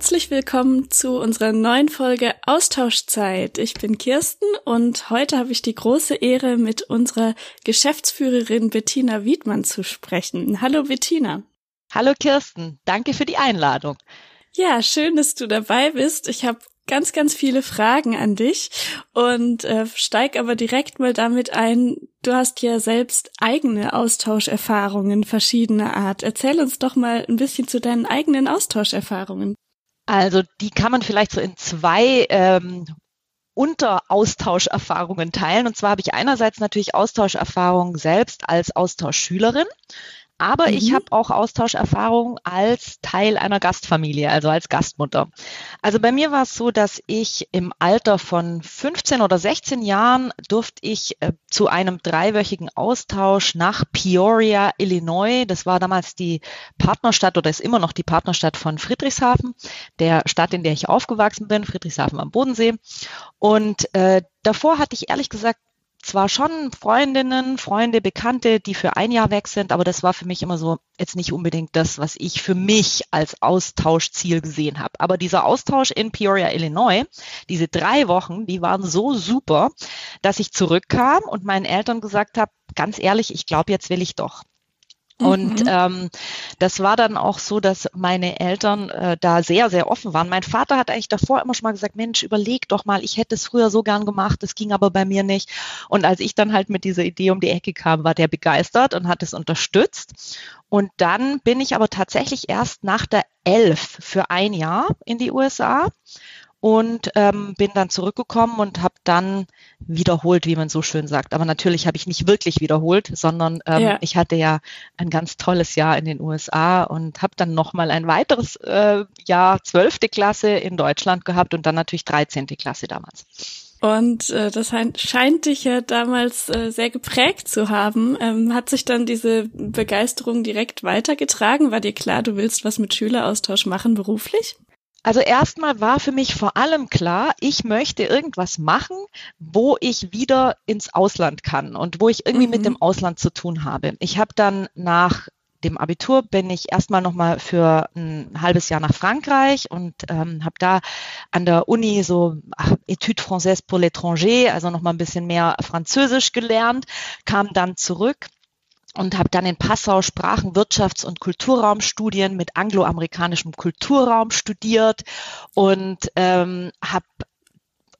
Herzlich willkommen zu unserer neuen Folge Austauschzeit. Ich bin Kirsten und heute habe ich die große Ehre, mit unserer Geschäftsführerin Bettina Wiedmann zu sprechen. Hallo Bettina. Hallo Kirsten, danke für die Einladung. Ja, schön, dass du dabei bist. Ich habe ganz, ganz viele Fragen an dich und äh, steig aber direkt mal damit ein. Du hast ja selbst eigene Austauscherfahrungen verschiedener Art. Erzähl uns doch mal ein bisschen zu deinen eigenen Austauscherfahrungen. Also die kann man vielleicht so in zwei ähm, Unteraustauscherfahrungen teilen. Und zwar habe ich einerseits natürlich Austauscherfahrungen selbst als Austauschschülerin aber mhm. ich habe auch Austauscherfahrung als Teil einer Gastfamilie, also als Gastmutter. Also bei mir war es so, dass ich im Alter von 15 oder 16 Jahren durfte ich äh, zu einem dreiwöchigen Austausch nach Peoria, Illinois. Das war damals die Partnerstadt oder ist immer noch die Partnerstadt von Friedrichshafen, der Stadt, in der ich aufgewachsen bin, Friedrichshafen am Bodensee. Und äh, davor hatte ich ehrlich gesagt zwar schon Freundinnen, Freunde, Bekannte, die für ein Jahr weg sind, aber das war für mich immer so jetzt nicht unbedingt das, was ich für mich als Austauschziel gesehen habe. Aber dieser Austausch in Peoria, Illinois, diese drei Wochen, die waren so super, dass ich zurückkam und meinen Eltern gesagt habe, ganz ehrlich, ich glaube, jetzt will ich doch. Und mhm. ähm, das war dann auch so, dass meine Eltern äh, da sehr, sehr offen waren. Mein Vater hat eigentlich davor immer schon mal gesagt, Mensch, überleg doch mal, ich hätte es früher so gern gemacht, das ging aber bei mir nicht. Und als ich dann halt mit dieser Idee um die Ecke kam, war der begeistert und hat es unterstützt. Und dann bin ich aber tatsächlich erst nach der Elf für ein Jahr in die USA und ähm, bin dann zurückgekommen und habe dann wiederholt, wie man so schön sagt. Aber natürlich habe ich nicht wirklich wiederholt, sondern ähm, ja. ich hatte ja ein ganz tolles Jahr in den USA und habe dann nochmal ein weiteres äh, Jahr, zwölfte Klasse in Deutschland gehabt und dann natürlich dreizehnte Klasse damals. Und äh, das scheint dich ja damals äh, sehr geprägt zu haben. Ähm, hat sich dann diese Begeisterung direkt weitergetragen? War dir klar, du willst was mit Schüleraustausch machen beruflich? Also erstmal war für mich vor allem klar, ich möchte irgendwas machen, wo ich wieder ins Ausland kann und wo ich irgendwie mhm. mit dem Ausland zu tun habe. Ich habe dann nach dem Abitur bin ich erstmal nochmal für ein halbes Jahr nach Frankreich und ähm, habe da an der Uni so ach, Etudes Françaises pour l'étranger, also nochmal ein bisschen mehr Französisch gelernt, kam dann zurück und habe dann in Passau Sprachen, Wirtschafts- und Kulturraumstudien mit angloamerikanischem Kulturraum studiert und ähm, habe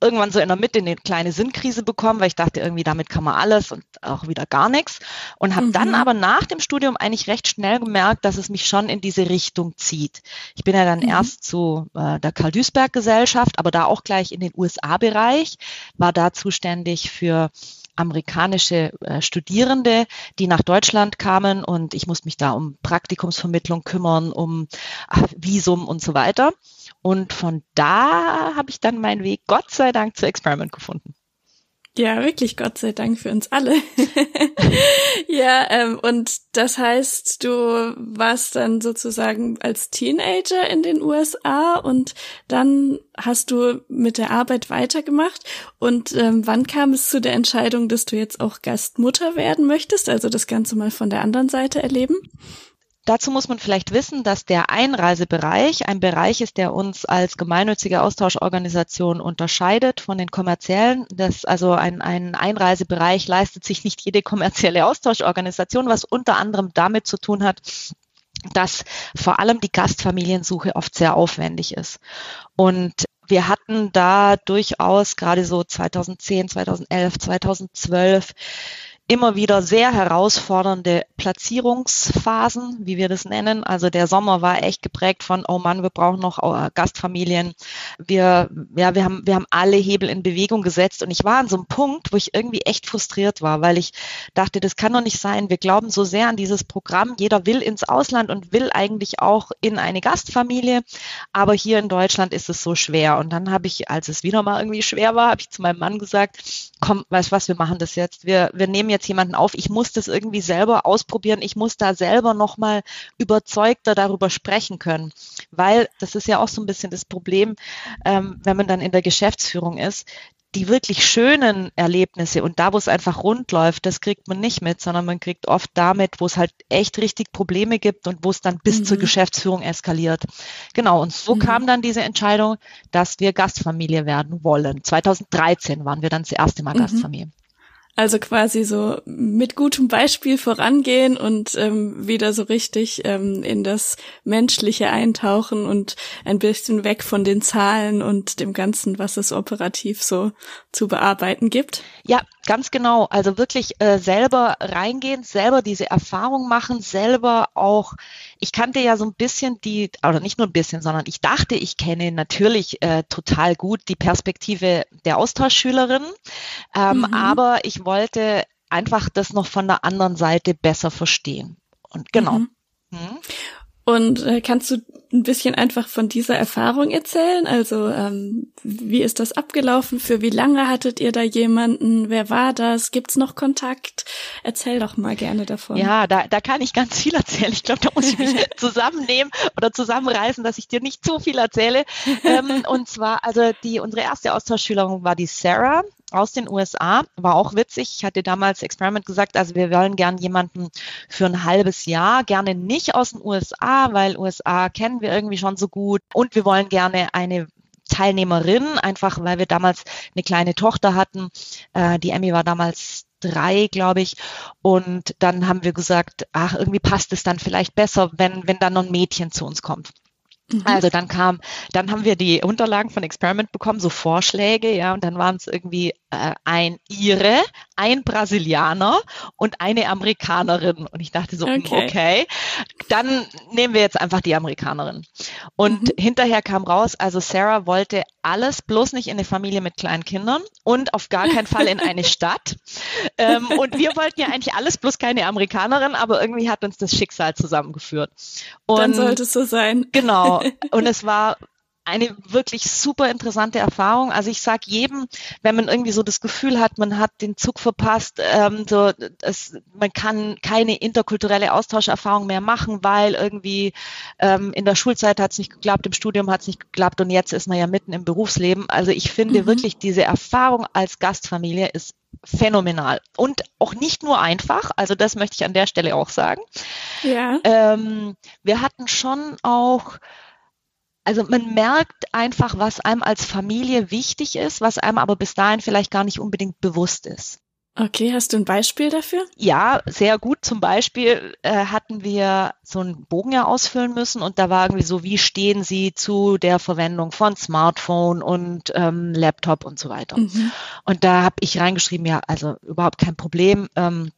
irgendwann so in der Mitte eine kleine Sinnkrise bekommen, weil ich dachte, irgendwie damit kann man alles und auch wieder gar nichts. Und habe mhm. dann aber nach dem Studium eigentlich recht schnell gemerkt, dass es mich schon in diese Richtung zieht. Ich bin ja dann mhm. erst zu äh, der Karl-Duisberg-Gesellschaft, aber da auch gleich in den USA-Bereich, war da zuständig für amerikanische äh, Studierende, die nach Deutschland kamen und ich musste mich da um Praktikumsvermittlung kümmern, um äh, Visum und so weiter. Und von da habe ich dann meinen Weg, Gott sei Dank, zu Experiment gefunden. Ja, wirklich, Gott sei Dank für uns alle. ja, ähm, und das heißt, du warst dann sozusagen als Teenager in den USA und dann hast du mit der Arbeit weitergemacht. Und ähm, wann kam es zu der Entscheidung, dass du jetzt auch Gastmutter werden möchtest, also das Ganze mal von der anderen Seite erleben? Dazu muss man vielleicht wissen, dass der Einreisebereich ein Bereich ist, der uns als gemeinnützige Austauschorganisation unterscheidet von den kommerziellen. Das, also ein, ein Einreisebereich leistet sich nicht jede kommerzielle Austauschorganisation, was unter anderem damit zu tun hat, dass vor allem die Gastfamiliensuche oft sehr aufwendig ist. Und wir hatten da durchaus gerade so 2010, 2011, 2012 immer wieder sehr herausfordernde Platzierungsphasen, wie wir das nennen. Also der Sommer war echt geprägt von, oh Mann, wir brauchen noch äh, Gastfamilien. Wir, ja, wir haben, wir haben alle Hebel in Bewegung gesetzt. Und ich war an so einem Punkt, wo ich irgendwie echt frustriert war, weil ich dachte, das kann doch nicht sein. Wir glauben so sehr an dieses Programm. Jeder will ins Ausland und will eigentlich auch in eine Gastfamilie. Aber hier in Deutschland ist es so schwer. Und dann habe ich, als es wieder mal irgendwie schwer war, habe ich zu meinem Mann gesagt, komm, weißt was, wir machen das jetzt. Wir, wir nehmen jetzt jemanden auf. Ich muss das irgendwie selber ausprobieren. Ich muss da selber nochmal überzeugter darüber sprechen können. Weil das ist ja auch so ein bisschen das Problem, ähm, wenn man dann in der Geschäftsführung ist die wirklich schönen Erlebnisse und da, wo es einfach rund läuft, das kriegt man nicht mit, sondern man kriegt oft damit, wo es halt echt richtig Probleme gibt und wo es dann bis mhm. zur Geschäftsführung eskaliert. Genau, und so mhm. kam dann diese Entscheidung, dass wir Gastfamilie werden wollen. 2013 waren wir dann das erste Mal mhm. Gastfamilie. Also quasi so mit gutem Beispiel vorangehen und ähm, wieder so richtig ähm, in das Menschliche eintauchen und ein bisschen weg von den Zahlen und dem Ganzen, was es operativ so zu bearbeiten gibt. Ja, ganz genau. Also wirklich äh, selber reingehen, selber diese Erfahrung machen, selber auch ich kannte ja so ein bisschen die, oder nicht nur ein bisschen, sondern ich dachte, ich kenne natürlich äh, total gut die Perspektive der Austauschschülerin, ähm, mhm. aber ich wollte einfach das noch von der anderen Seite besser verstehen. Und genau. Mhm. Mhm. Und äh, kannst du ein bisschen einfach von dieser Erfahrung erzählen? Also ähm, wie ist das abgelaufen? Für wie lange hattet ihr da jemanden? Wer war das? Gibt's noch Kontakt? Erzähl doch mal gerne davon. Ja, da, da kann ich ganz viel erzählen. Ich glaube, da muss ich mich zusammennehmen oder zusammenreißen, dass ich dir nicht zu viel erzähle. Ähm, und zwar, also die unsere erste Austauschschülerin war die Sarah aus den USA. War auch witzig. Ich hatte damals Experiment gesagt, also wir wollen gern jemanden für ein halbes Jahr, gerne nicht aus den USA, weil USA kennen wir irgendwie schon so gut. Und wir wollen gerne eine Teilnehmerin, einfach weil wir damals eine kleine Tochter hatten. Äh, die Emmy war damals drei, glaube ich. Und dann haben wir gesagt, ach, irgendwie passt es dann vielleicht besser, wenn, wenn dann noch ein Mädchen zu uns kommt. Mhm. Also dann kam, dann haben wir die Unterlagen von Experiment bekommen, so Vorschläge, ja, und dann waren es irgendwie ein Ire, ein Brasilianer und eine Amerikanerin. Und ich dachte so, hm, okay, okay dann nehmen wir jetzt einfach die Amerikanerin. Und mhm. hinterher kam raus, also Sarah wollte alles, bloß nicht in eine Familie mit kleinen Kindern und auf gar keinen Fall in eine Stadt. Ähm, und wir wollten ja eigentlich alles, bloß keine Amerikanerin, aber irgendwie hat uns das Schicksal zusammengeführt. Und Dann sollte es so sein. Genau. Und es war eine wirklich super interessante Erfahrung. Also ich sage jedem, wenn man irgendwie so das Gefühl hat, man hat den Zug verpasst, ähm, so, es, man kann keine interkulturelle Austauscherfahrung mehr machen, weil irgendwie ähm, in der Schulzeit hat es nicht geklappt, im Studium hat es nicht geklappt und jetzt ist man ja mitten im Berufsleben. Also ich finde mhm. wirklich, diese Erfahrung als Gastfamilie ist phänomenal und auch nicht nur einfach. Also das möchte ich an der Stelle auch sagen. Ja. Ähm, wir hatten schon auch also man merkt einfach, was einem als Familie wichtig ist, was einem aber bis dahin vielleicht gar nicht unbedingt bewusst ist. Okay, hast du ein Beispiel dafür? Ja, sehr gut. Zum Beispiel äh, hatten wir so einen Bogen ja ausfüllen müssen und da war irgendwie so, wie stehen Sie zu der Verwendung von Smartphone und ähm, Laptop und so weiter. Mhm. Und da habe ich reingeschrieben, ja, also überhaupt kein Problem. Ähm,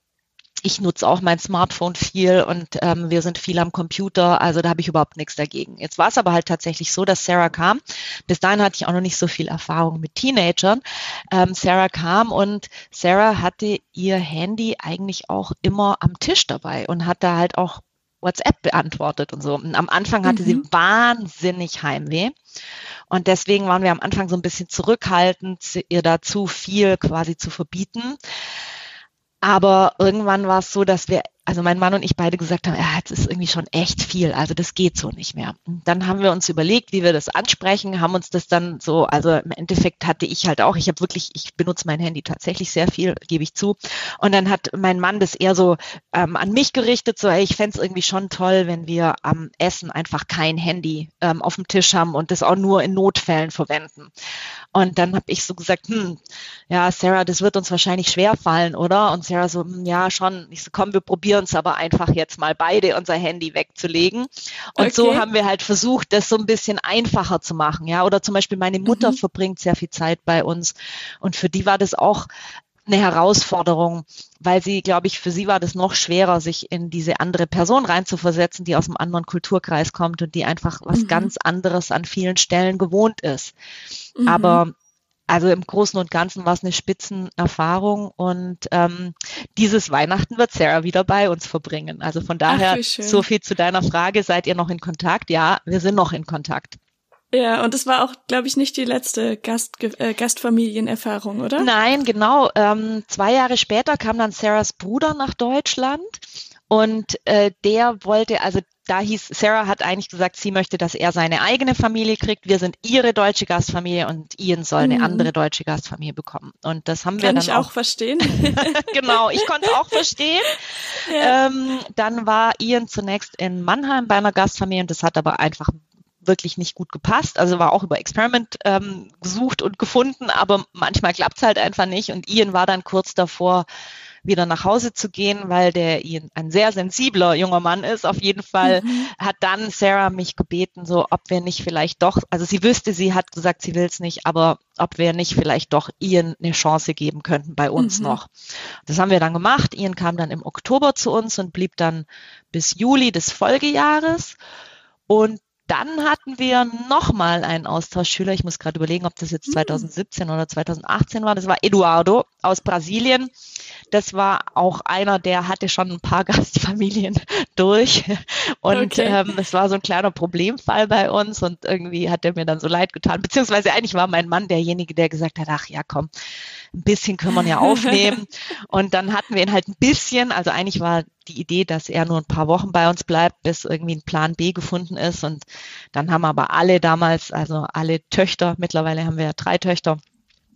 ich nutze auch mein Smartphone viel und ähm, wir sind viel am Computer, also da habe ich überhaupt nichts dagegen. Jetzt war es aber halt tatsächlich so, dass Sarah kam. Bis dahin hatte ich auch noch nicht so viel Erfahrung mit Teenagern. Ähm, Sarah kam und Sarah hatte ihr Handy eigentlich auch immer am Tisch dabei und hat da halt auch WhatsApp beantwortet und so. Und am Anfang hatte mhm. sie wahnsinnig Heimweh. Und deswegen waren wir am Anfang so ein bisschen zurückhaltend, ihr dazu viel quasi zu verbieten. Aber irgendwann war es so, dass wir also mein Mann und ich beide gesagt haben, ja, jetzt ist irgendwie schon echt viel, also das geht so nicht mehr. Und dann haben wir uns überlegt, wie wir das ansprechen, haben uns das dann so, also im Endeffekt hatte ich halt auch, ich habe wirklich, ich benutze mein Handy tatsächlich sehr viel, gebe ich zu. Und dann hat mein Mann das eher so ähm, an mich gerichtet, so, ey, ich fände es irgendwie schon toll, wenn wir am Essen einfach kein Handy ähm, auf dem Tisch haben und das auch nur in Notfällen verwenden. Und dann habe ich so gesagt, hm, ja, Sarah, das wird uns wahrscheinlich schwer fallen, oder? Und Sarah so, hm, ja, schon. Ich so, komm, wir probieren wir uns aber einfach jetzt mal beide unser Handy wegzulegen. Und okay. so haben wir halt versucht, das so ein bisschen einfacher zu machen. Ja, oder zum Beispiel meine Mutter mhm. verbringt sehr viel Zeit bei uns. Und für die war das auch eine Herausforderung, weil sie, glaube ich, für sie war das noch schwerer, sich in diese andere Person reinzuversetzen, die aus einem anderen Kulturkreis kommt und die einfach was mhm. ganz anderes an vielen Stellen gewohnt ist. Mhm. Aber also im Großen und Ganzen war es eine Spitzenerfahrung und ähm, dieses Weihnachten wird Sarah wieder bei uns verbringen. Also von daher Ach, so viel zu deiner Frage, seid ihr noch in Kontakt? Ja, wir sind noch in Kontakt. Ja, und es war auch, glaube ich, nicht die letzte Gast, äh, Gastfamilienerfahrung, oder? Nein, genau. Ähm, zwei Jahre später kam dann Sarahs Bruder nach Deutschland Und äh, der wollte, also da hieß, Sarah hat eigentlich gesagt, sie möchte, dass er seine eigene Familie kriegt. Wir sind ihre deutsche Gastfamilie und Ian soll eine mhm. andere deutsche Gastfamilie bekommen. Und das haben Kann wir dann ich auch, auch verstehen. genau, ich konnte auch verstehen. Ja. Ähm, dann war Ian zunächst in Mannheim bei einer Gastfamilie und das hat aber einfach wirklich nicht gut gepasst. Also war auch über Experiment ähm, gesucht und gefunden, aber manchmal klappt es halt einfach nicht. Und Ian war dann kurz davor, wieder nach Hause zu gehen, weil der Ian ein sehr sensibler junger Mann ist. Auf jeden Fall mhm. hat dann Sarah mich gebeten, so ob wir nicht vielleicht doch, also sie wüsste, sie hat gesagt, sie will es nicht, aber ob wir nicht vielleicht doch Ian eine Chance geben könnten bei uns mhm. noch. Das haben wir dann gemacht. Ian kam dann im Oktober zu uns und blieb dann bis Juli des Folgejahres. Und dann hatten wir nochmal einen Austauschschüler. Ich muss gerade überlegen, ob das jetzt 2017 hm. oder 2018 war. Das war Eduardo aus Brasilien. Das war auch einer, der hatte schon ein paar Gastfamilien durch. Und okay. ähm, es war so ein kleiner Problemfall bei uns. Und irgendwie hat er mir dann so leid getan. Beziehungsweise eigentlich war mein Mann derjenige, der gesagt hat, ach ja, komm, ein bisschen können wir ja aufnehmen. und dann hatten wir ihn halt ein bisschen, also eigentlich war die Idee, dass er nur ein paar Wochen bei uns bleibt, bis irgendwie ein Plan B gefunden ist. Und dann haben aber alle damals, also alle Töchter, mittlerweile haben wir ja drei Töchter,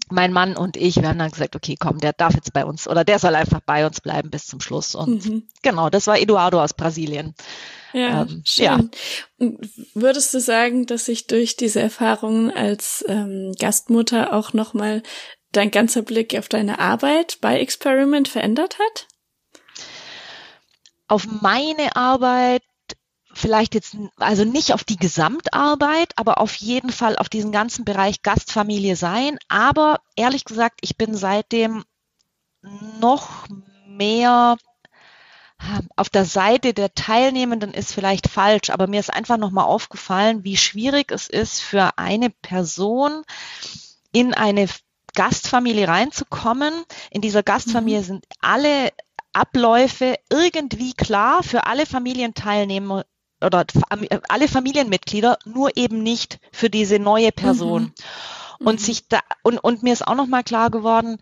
mein Mann und ich, wir haben dann gesagt, okay, komm, der darf jetzt bei uns oder der soll einfach bei uns bleiben bis zum Schluss. Und mhm. genau, das war Eduardo aus Brasilien. Ja, ähm, schön. Ja. Würdest du sagen, dass sich durch diese Erfahrungen als ähm, Gastmutter auch nochmal dein ganzer Blick auf deine Arbeit bei Experiment verändert hat? Auf meine Arbeit vielleicht jetzt, also nicht auf die Gesamtarbeit, aber auf jeden Fall auf diesen ganzen Bereich Gastfamilie sein. Aber ehrlich gesagt, ich bin seitdem noch mehr auf der Seite der Teilnehmenden ist vielleicht falsch, aber mir ist einfach nochmal aufgefallen, wie schwierig es ist für eine Person in eine Gastfamilie reinzukommen. In dieser Gastfamilie mhm. sind alle Abläufe irgendwie klar für alle Familienteilnehmer oder alle Familienmitglieder, nur eben nicht für diese neue Person. Mhm. Und mhm. sich da und, und mir ist auch noch mal klar geworden,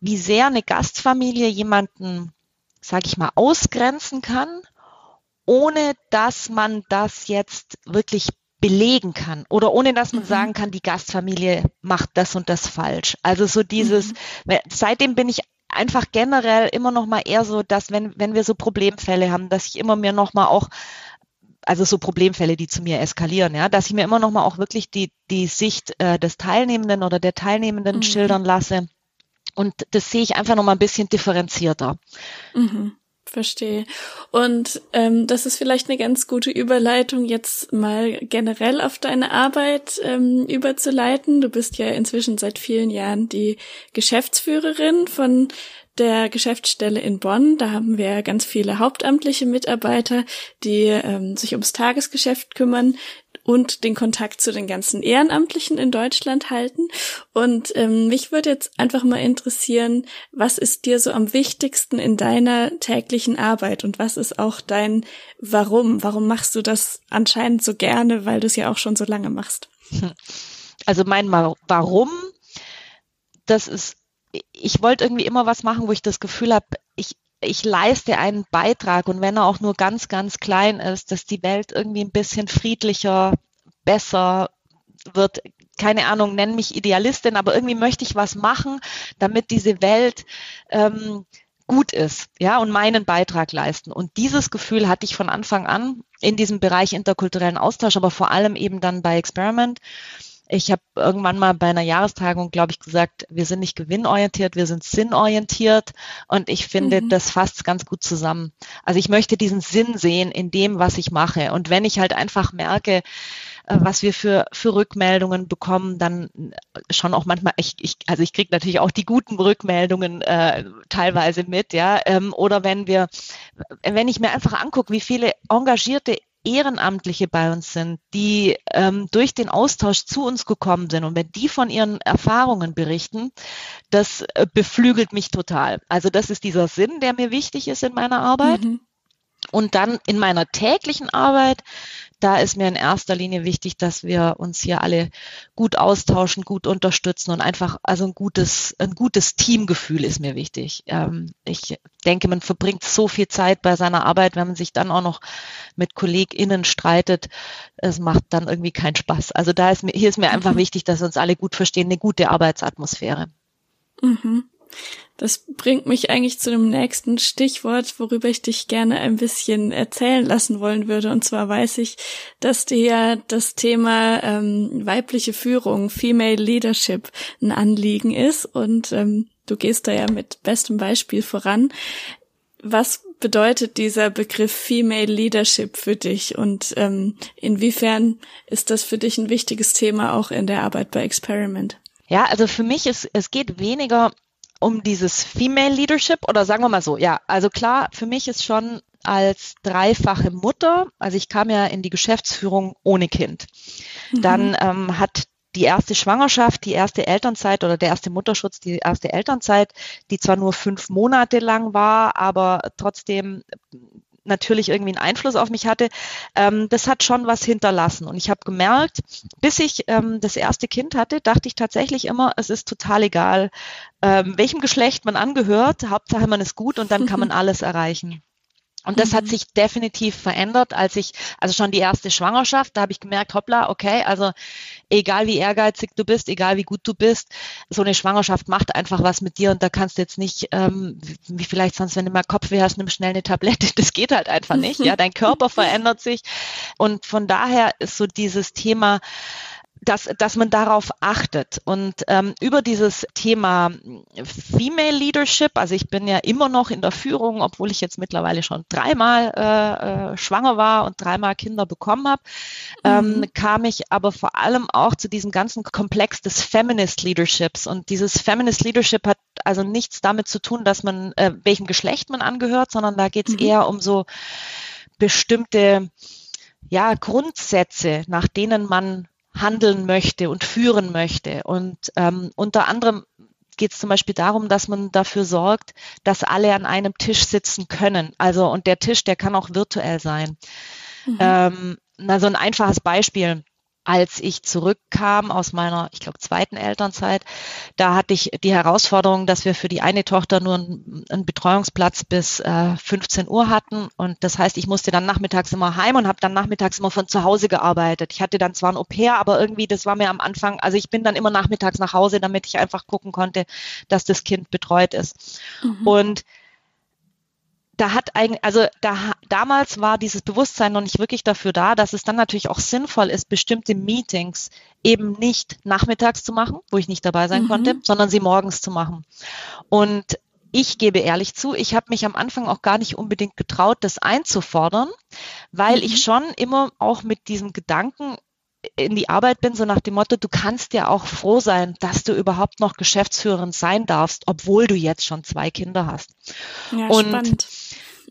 wie sehr eine Gastfamilie jemanden, sage ich mal, ausgrenzen kann, ohne dass man das jetzt wirklich belegen kann oder ohne dass man mhm. sagen kann, die Gastfamilie macht das und das falsch. Also so dieses, mhm. seitdem bin ich einfach generell immer noch mal eher so, dass wenn, wenn wir so Problemfälle haben, dass ich immer mir noch mal auch also so Problemfälle, die zu mir eskalieren, ja, dass ich mir immer noch mal auch wirklich die die Sicht äh, des Teilnehmenden oder der Teilnehmenden mhm. schildern lasse und das sehe ich einfach noch mal ein bisschen differenzierter. Mhm. Verstehe. Und ähm, das ist vielleicht eine ganz gute Überleitung, jetzt mal generell auf deine Arbeit ähm, überzuleiten. Du bist ja inzwischen seit vielen Jahren die Geschäftsführerin von der Geschäftsstelle in Bonn. Da haben wir ganz viele hauptamtliche Mitarbeiter, die ähm, sich ums Tagesgeschäft kümmern, und den Kontakt zu den ganzen Ehrenamtlichen in Deutschland halten. Und ähm, mich würde jetzt einfach mal interessieren, was ist dir so am wichtigsten in deiner täglichen Arbeit und was ist auch dein Warum? Warum machst du das anscheinend so gerne, weil du es ja auch schon so lange machst? Also mein Warum, das ist, ich wollte irgendwie immer was machen, wo ich das Gefühl habe, ich, ich leiste einen Beitrag und wenn er auch nur ganz, ganz klein ist, dass die Welt irgendwie ein bisschen friedlicher, besser wird. Keine Ahnung, nenn mich Idealistin, aber irgendwie möchte ich was machen, damit diese Welt ähm, gut ist, ja, und meinen Beitrag leisten. Und dieses Gefühl hatte ich von Anfang an in diesem Bereich interkulturellen Austausch, aber vor allem eben dann bei Experiment. Ich habe irgendwann mal bei einer Jahrestagung, glaube ich, gesagt, wir sind nicht gewinnorientiert, wir sind sinnorientiert. Und ich finde, mhm. das fasst ganz gut zusammen. Also ich möchte diesen Sinn sehen in dem, was ich mache. Und wenn ich halt einfach merke, äh, was wir für, für Rückmeldungen bekommen, dann schon auch manchmal, ich, ich, also ich kriege natürlich auch die guten Rückmeldungen äh, teilweise mit, ja. Ähm, oder wenn wir, wenn ich mir einfach angucke, wie viele engagierte Ehrenamtliche bei uns sind, die ähm, durch den Austausch zu uns gekommen sind und wenn die von ihren Erfahrungen berichten, das äh, beflügelt mich total. Also das ist dieser Sinn, der mir wichtig ist in meiner Arbeit. Mhm. Und dann in meiner täglichen Arbeit, da ist mir in erster Linie wichtig, dass wir uns hier alle gut austauschen, gut unterstützen und einfach, also ein gutes, ein gutes Teamgefühl ist mir wichtig. Ähm, ich denke, man verbringt so viel Zeit bei seiner Arbeit, wenn man sich dann auch noch mit KollegInnen streitet. Es macht dann irgendwie keinen Spaß. Also da ist mir, hier ist mir einfach mhm. wichtig, dass wir uns alle gut verstehen, eine gute Arbeitsatmosphäre. Mhm. Das bringt mich eigentlich zu dem nächsten Stichwort, worüber ich dich gerne ein bisschen erzählen lassen wollen würde. Und zwar weiß ich, dass dir ja das Thema ähm, weibliche Führung, Female Leadership, ein Anliegen ist. Und ähm, du gehst da ja mit bestem Beispiel voran. Was bedeutet dieser Begriff Female Leadership für dich und ähm, inwiefern ist das für dich ein wichtiges Thema auch in der Arbeit bei Experiment? Ja, also für mich ist es geht weniger um dieses Female Leadership oder sagen wir mal so, ja, also klar, für mich ist schon als dreifache Mutter, also ich kam ja in die Geschäftsführung ohne Kind. Mhm. Dann ähm, hat die erste Schwangerschaft, die erste Elternzeit oder der erste Mutterschutz, die erste Elternzeit, die zwar nur fünf Monate lang war, aber trotzdem natürlich irgendwie einen Einfluss auf mich hatte, ähm, das hat schon was hinterlassen. Und ich habe gemerkt, bis ich ähm, das erste Kind hatte, dachte ich tatsächlich immer, es ist total egal, ähm, welchem Geschlecht man angehört. Hauptsache man ist gut und dann kann man alles erreichen. Und das mhm. hat sich definitiv verändert, als ich, also schon die erste Schwangerschaft, da habe ich gemerkt, hoppla, okay, also egal wie ehrgeizig du bist, egal wie gut du bist, so eine Schwangerschaft macht einfach was mit dir und da kannst du jetzt nicht, ähm, wie vielleicht sonst, wenn du mal Kopfweh hast, nimm schnell eine Tablette, das geht halt einfach nicht, ja, dein Körper verändert sich und von daher ist so dieses Thema, dass, dass man darauf achtet. Und ähm, über dieses Thema Female Leadership, also ich bin ja immer noch in der Führung, obwohl ich jetzt mittlerweile schon dreimal äh, äh, schwanger war und dreimal Kinder bekommen habe, ähm, mhm. kam ich aber vor allem auch zu diesem ganzen Komplex des Feminist Leaderships. Und dieses Feminist Leadership hat also nichts damit zu tun, dass man, äh, welchem Geschlecht man angehört, sondern da geht es mhm. eher um so bestimmte ja, Grundsätze, nach denen man handeln möchte und führen möchte. Und ähm, unter anderem geht es zum Beispiel darum, dass man dafür sorgt, dass alle an einem Tisch sitzen können. Also und der Tisch, der kann auch virtuell sein. Mhm. Ähm, also ein einfaches Beispiel als ich zurückkam aus meiner, ich glaube, zweiten Elternzeit, da hatte ich die Herausforderung, dass wir für die eine Tochter nur einen, einen Betreuungsplatz bis äh, 15 Uhr hatten. Und das heißt, ich musste dann nachmittags immer heim und habe dann nachmittags immer von zu Hause gearbeitet. Ich hatte dann zwar ein Au-pair, aber irgendwie, das war mir am Anfang, also ich bin dann immer nachmittags nach Hause, damit ich einfach gucken konnte, dass das Kind betreut ist. Mhm. Und da hat eigentlich, also da, damals war dieses Bewusstsein noch nicht wirklich dafür da, dass es dann natürlich auch sinnvoll ist, bestimmte Meetings eben nicht nachmittags zu machen, wo ich nicht dabei sein mhm. konnte, sondern sie morgens zu machen. Und ich gebe ehrlich zu, ich habe mich am Anfang auch gar nicht unbedingt getraut, das einzufordern, weil mhm. ich schon immer auch mit diesem Gedanken in die Arbeit bin, so nach dem Motto, du kannst ja auch froh sein, dass du überhaupt noch Geschäftsführerin sein darfst, obwohl du jetzt schon zwei Kinder hast. Ja, und spannend.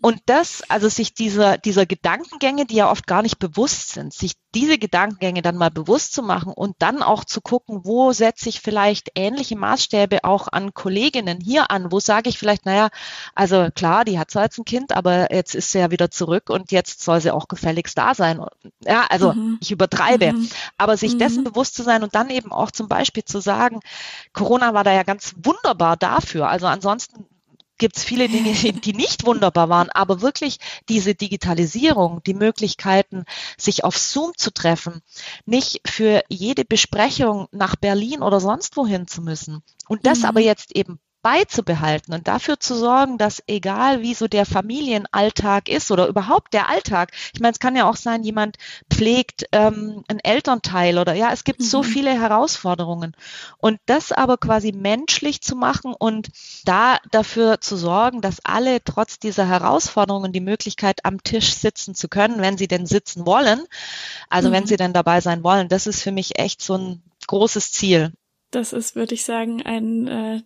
Und das, also sich dieser, dieser Gedankengänge, die ja oft gar nicht bewusst sind, sich diese Gedankengänge dann mal bewusst zu machen und dann auch zu gucken, wo setze ich vielleicht ähnliche Maßstäbe auch an Kolleginnen hier an, wo sage ich vielleicht, naja, also klar, die hat zwar jetzt ein Kind, aber jetzt ist sie ja wieder zurück und jetzt soll sie auch gefälligst da sein. Ja, also mhm. ich übertreibe, mhm. aber sich dessen mhm. bewusst zu sein und dann eben auch zum Beispiel zu sagen, Corona war da ja ganz wunderbar dafür. Also ansonsten gibt es viele Dinge, die nicht wunderbar waren, aber wirklich diese Digitalisierung, die Möglichkeiten, sich auf Zoom zu treffen, nicht für jede Besprechung nach Berlin oder sonst wohin zu müssen. Und das mhm. aber jetzt eben beizubehalten und dafür zu sorgen, dass egal wie so der Familienalltag ist oder überhaupt der Alltag, ich meine, es kann ja auch sein, jemand pflegt ähm, ein Elternteil oder ja, es gibt mhm. so viele Herausforderungen und das aber quasi menschlich zu machen und da dafür zu sorgen, dass alle trotz dieser Herausforderungen die Möglichkeit am Tisch sitzen zu können, wenn sie denn sitzen wollen, also mhm. wenn sie denn dabei sein wollen, das ist für mich echt so ein großes Ziel. Das ist, würde ich sagen, ein äh,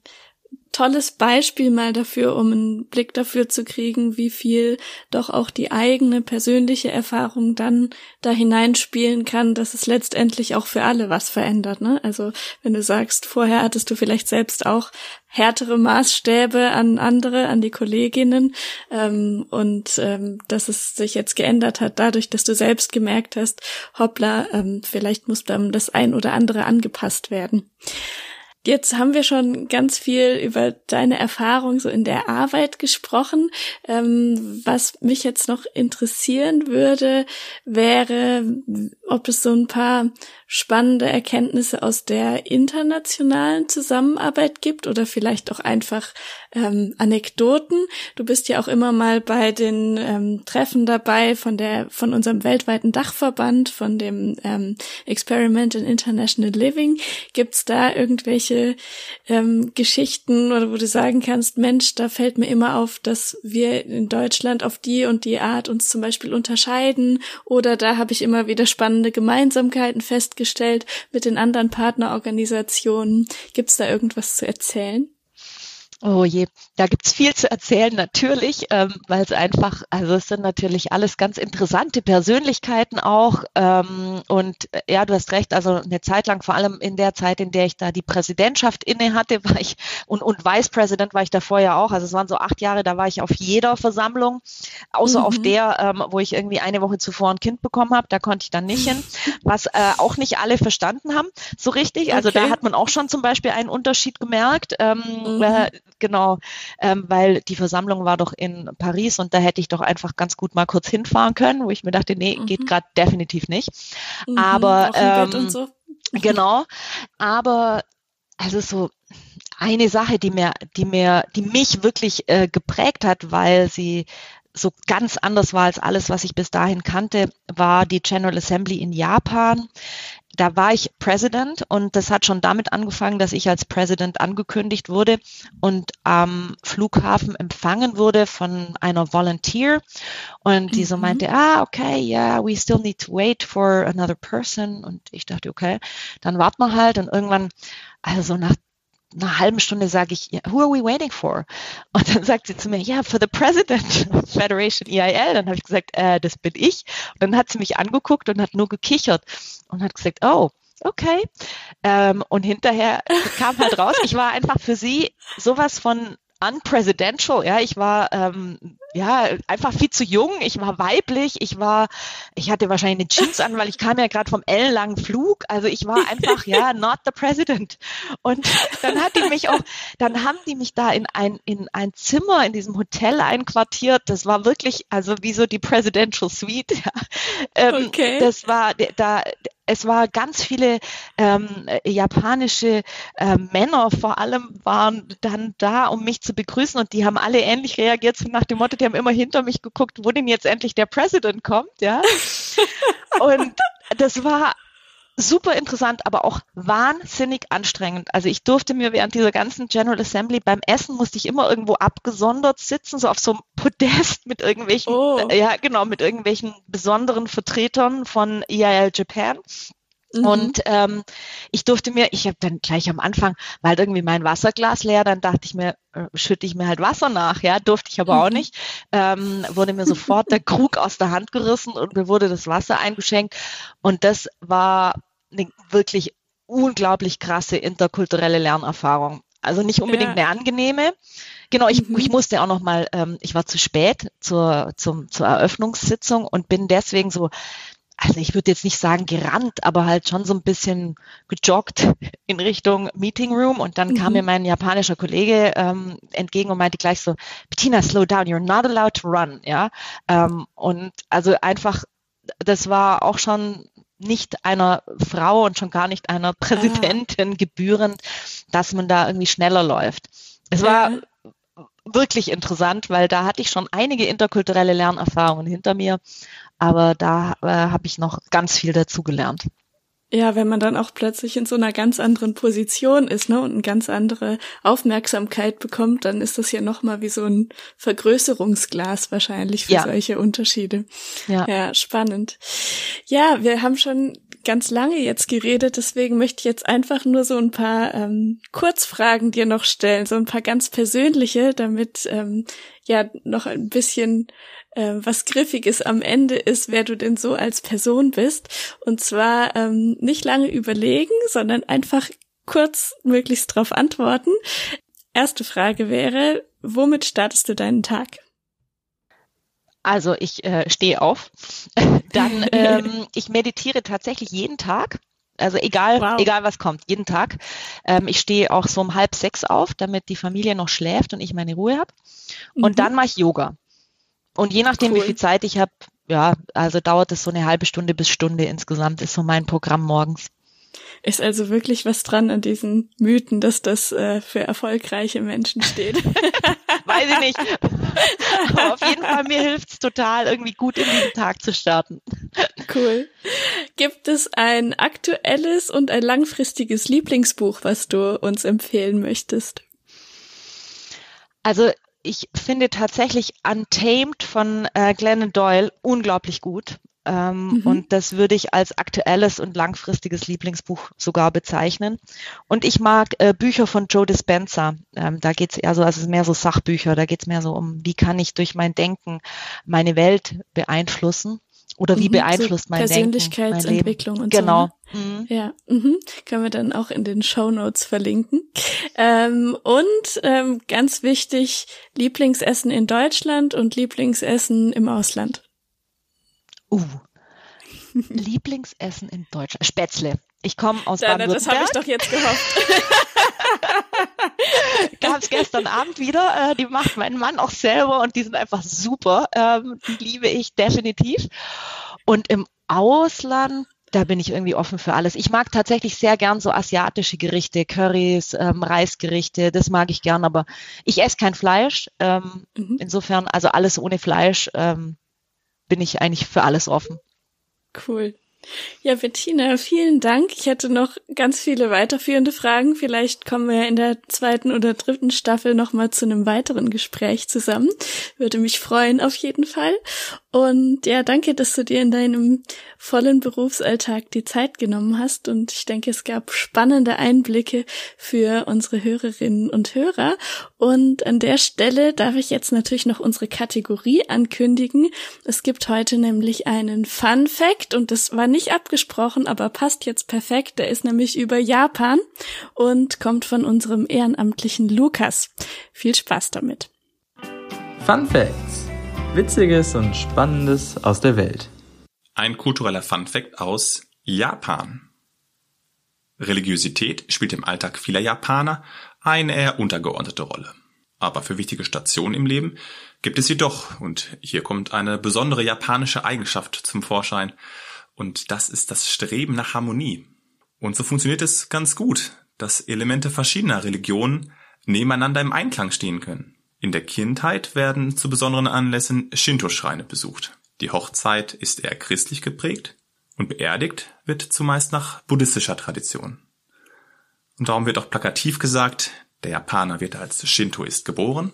tolles Beispiel mal dafür, um einen Blick dafür zu kriegen, wie viel doch auch die eigene persönliche Erfahrung dann da hineinspielen kann, dass es letztendlich auch für alle was verändert. Ne? Also wenn du sagst, vorher hattest du vielleicht selbst auch härtere Maßstäbe an andere, an die Kolleginnen ähm, und ähm, dass es sich jetzt geändert hat, dadurch, dass du selbst gemerkt hast, hoppla, ähm, vielleicht muss dann das ein oder andere angepasst werden. Jetzt haben wir schon ganz viel über deine Erfahrung so in der Arbeit gesprochen. Ähm, was mich jetzt noch interessieren würde, wäre, ob es so ein paar spannende Erkenntnisse aus der internationalen Zusammenarbeit gibt oder vielleicht auch einfach ähm, Anekdoten. Du bist ja auch immer mal bei den ähm, Treffen dabei von der von unserem weltweiten Dachverband, von dem ähm, Experiment in International Living. Gibt's da irgendwelche ähm, Geschichten oder wo du sagen kannst, Mensch, da fällt mir immer auf, dass wir in Deutschland auf die und die Art uns zum Beispiel unterscheiden oder da habe ich immer wieder spannende Gemeinsamkeiten fest festgestellt mit den anderen Partnerorganisationen? Gibt es da irgendwas zu erzählen? Oh je, da gibt's viel zu erzählen natürlich, ähm, weil es einfach, also es sind natürlich alles ganz interessante Persönlichkeiten auch. Ähm, und äh, ja, du hast recht, also eine Zeit lang, vor allem in der Zeit, in der ich da die Präsidentschaft inne hatte, war ich und, und Vice President war ich davor ja auch. Also es waren so acht Jahre, da war ich auf jeder Versammlung, außer mhm. auf der, ähm, wo ich irgendwie eine Woche zuvor ein Kind bekommen habe, da konnte ich dann nicht hin, was äh, auch nicht alle verstanden haben, so richtig. Also okay. da hat man auch schon zum Beispiel einen Unterschied gemerkt. Ähm, mhm. äh, genau, ähm, weil die Versammlung war doch in Paris und da hätte ich doch einfach ganz gut mal kurz hinfahren können, wo ich mir dachte, nee, mhm. geht gerade definitiv nicht. Mhm, aber ähm, so. genau, aber also so eine Sache, die mir, die mir, die mich wirklich äh, geprägt hat, weil sie so ganz anders war als alles, was ich bis dahin kannte, war die General Assembly in Japan. Da war ich President und das hat schon damit angefangen, dass ich als President angekündigt wurde und am Flughafen empfangen wurde von einer Volunteer. Und die so mhm. meinte, ah, okay, yeah, we still need to wait for another person. Und ich dachte, okay, dann warten wir halt. Und irgendwann, also nach einer halben Stunde sage ich, who are we waiting for? Und dann sagt sie zu mir, ja, yeah, for the President of Federation EIL. Dann habe ich gesagt, äh, das bin ich. Und dann hat sie mich angeguckt und hat nur gekichert und hat gesagt, oh, okay. Ähm, und hinterher kam halt raus, ich war einfach für sie sowas von unpresidential, ja, ich war ähm, ja einfach viel zu jung, ich war weiblich, ich war, ich hatte wahrscheinlich eine Jeans an, weil ich kam ja gerade vom ellenlangen Flug, also ich war einfach ja not the president. Und dann hat die mich auch, dann haben die mich da in ein in ein Zimmer in diesem Hotel einquartiert. Das war wirklich also wie so die presidential suite. Ja. Ähm, okay. Das war da es war ganz viele ähm, japanische äh, Männer vor allem waren dann da, um mich zu begrüßen und die haben alle ähnlich reagiert, so nach dem Motto, die haben immer hinter mich geguckt, wo denn jetzt endlich der President kommt, ja. und das war super interessant, aber auch wahnsinnig anstrengend. Also ich durfte mir während dieser ganzen General Assembly beim Essen musste ich immer irgendwo abgesondert sitzen, so auf so einem Podest mit irgendwelchen, oh. äh, ja genau, mit irgendwelchen besonderen Vertretern von EIL Japan. Mhm. Und ähm, ich durfte mir, ich habe dann gleich am Anfang, weil halt irgendwie mein Wasserglas leer, dann dachte ich mir, äh, schütte ich mir halt Wasser nach, ja, durfte ich aber mhm. auch nicht. Ähm, wurde mir sofort der Krug aus der Hand gerissen und mir wurde das Wasser eingeschenkt. Und das war eine wirklich unglaublich krasse interkulturelle Lernerfahrung. Also nicht unbedingt ja. eine angenehme. Genau, ich, mhm. ich musste auch noch mal, ähm, ich war zu spät zur, zum, zur Eröffnungssitzung und bin deswegen so, also ich würde jetzt nicht sagen gerannt, aber halt schon so ein bisschen gejoggt in Richtung Meeting Room und dann mhm. kam mir mein japanischer Kollege ähm, entgegen und meinte gleich so, Bettina, slow down, you're not allowed to run, ja. Ähm, und also einfach, das war auch schon nicht einer Frau und schon gar nicht einer Präsidentin ah. gebührend, dass man da irgendwie schneller läuft. Es war ja. wirklich interessant, weil da hatte ich schon einige interkulturelle Lernerfahrungen hinter mir, aber da äh, habe ich noch ganz viel dazu gelernt. Ja, wenn man dann auch plötzlich in so einer ganz anderen Position ist, ne, und eine ganz andere Aufmerksamkeit bekommt, dann ist das ja nochmal wie so ein Vergrößerungsglas wahrscheinlich für ja. solche Unterschiede. Ja. ja, spannend. Ja, wir haben schon ganz lange jetzt geredet, deswegen möchte ich jetzt einfach nur so ein paar ähm, Kurzfragen dir noch stellen, so ein paar ganz persönliche, damit ähm, ja noch ein bisschen äh, was Griffiges am Ende ist, wer du denn so als Person bist. Und zwar ähm, nicht lange überlegen, sondern einfach kurz möglichst drauf antworten. Erste Frage wäre, womit startest du deinen Tag? Also ich äh, stehe auf, dann ähm, ich meditiere tatsächlich jeden Tag. Also egal, wow. egal was kommt, jeden Tag. Ähm, ich stehe auch so um halb sechs auf, damit die Familie noch schläft und ich meine Ruhe habe. Und mhm. dann mache ich Yoga. Und je nachdem, cool. wie viel Zeit ich habe, ja, also dauert es so eine halbe Stunde bis Stunde insgesamt, ist so mein Programm morgens. Ist also wirklich was dran an diesen Mythen, dass das äh, für erfolgreiche Menschen steht? Weiß ich nicht. Aber auf jeden Fall, mir hilft's total, irgendwie gut in diesen Tag zu starten. Cool. Gibt es ein aktuelles und ein langfristiges Lieblingsbuch, was du uns empfehlen möchtest? Also ich finde tatsächlich Untamed von äh, Glennon Doyle unglaublich gut. Ähm, mhm. Und das würde ich als aktuelles und langfristiges Lieblingsbuch sogar bezeichnen. Und ich mag äh, Bücher von Joe Dispenza. Ähm, da geht es eher so, also es ist mehr so Sachbücher, da geht es mehr so um, wie kann ich durch mein Denken meine Welt beeinflussen. Oder wie mhm, beeinflusst so mein Persönlichkeitsentwicklung Denken, und genau. so. Genau. Mhm. Ja, mhm. können wir dann auch in den Show Notes verlinken. Ähm, und ähm, ganz wichtig, Lieblingsessen in Deutschland und Lieblingsessen im Ausland. Uh. Lieblingsessen in Deutschland. Spätzle. Ich komme aus Baden-Württemberg. Das habe ich doch jetzt gehofft. Gab es gestern Abend wieder. Äh, die macht mein Mann auch selber und die sind einfach super. Ähm, die liebe ich definitiv. Und im Ausland, da bin ich irgendwie offen für alles. Ich mag tatsächlich sehr gern so asiatische Gerichte, Currys, ähm, Reisgerichte, das mag ich gern, aber ich esse kein Fleisch. Ähm, mhm. Insofern, also alles ohne Fleisch ähm, bin ich eigentlich für alles offen. Cool. Ja, Bettina, vielen Dank. Ich hätte noch ganz viele weiterführende Fragen. Vielleicht kommen wir in der zweiten oder dritten Staffel nochmal zu einem weiteren Gespräch zusammen. Würde mich freuen, auf jeden Fall. Und ja, danke, dass du dir in deinem vollen Berufsalltag die Zeit genommen hast. Und ich denke, es gab spannende Einblicke für unsere Hörerinnen und Hörer. Und an der Stelle darf ich jetzt natürlich noch unsere Kategorie ankündigen. Es gibt heute nämlich einen Fun Fact und das war nicht abgesprochen, aber passt jetzt perfekt. Der ist nämlich über Japan und kommt von unserem ehrenamtlichen Lukas. Viel Spaß damit. Fun Facts Witziges und Spannendes aus der Welt. Ein kultureller Funfact aus Japan. Religiosität spielt im Alltag vieler Japaner eine eher untergeordnete Rolle. Aber für wichtige Stationen im Leben gibt es sie doch, und hier kommt eine besondere japanische Eigenschaft zum Vorschein, und das ist das Streben nach Harmonie. Und so funktioniert es ganz gut, dass Elemente verschiedener Religionen nebeneinander im Einklang stehen können. In der Kindheit werden zu besonderen Anlässen Shinto-Schreine besucht. Die Hochzeit ist eher christlich geprägt und beerdigt wird zumeist nach buddhistischer Tradition. Und darum wird auch plakativ gesagt, der Japaner wird als Shintoist geboren,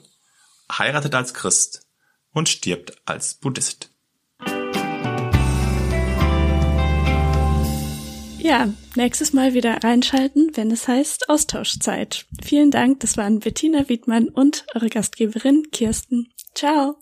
heiratet als Christ und stirbt als Buddhist. Ja, nächstes Mal wieder reinschalten, wenn es heißt Austauschzeit. Vielen Dank, das waren Bettina Wiedmann und eure Gastgeberin Kirsten. Ciao!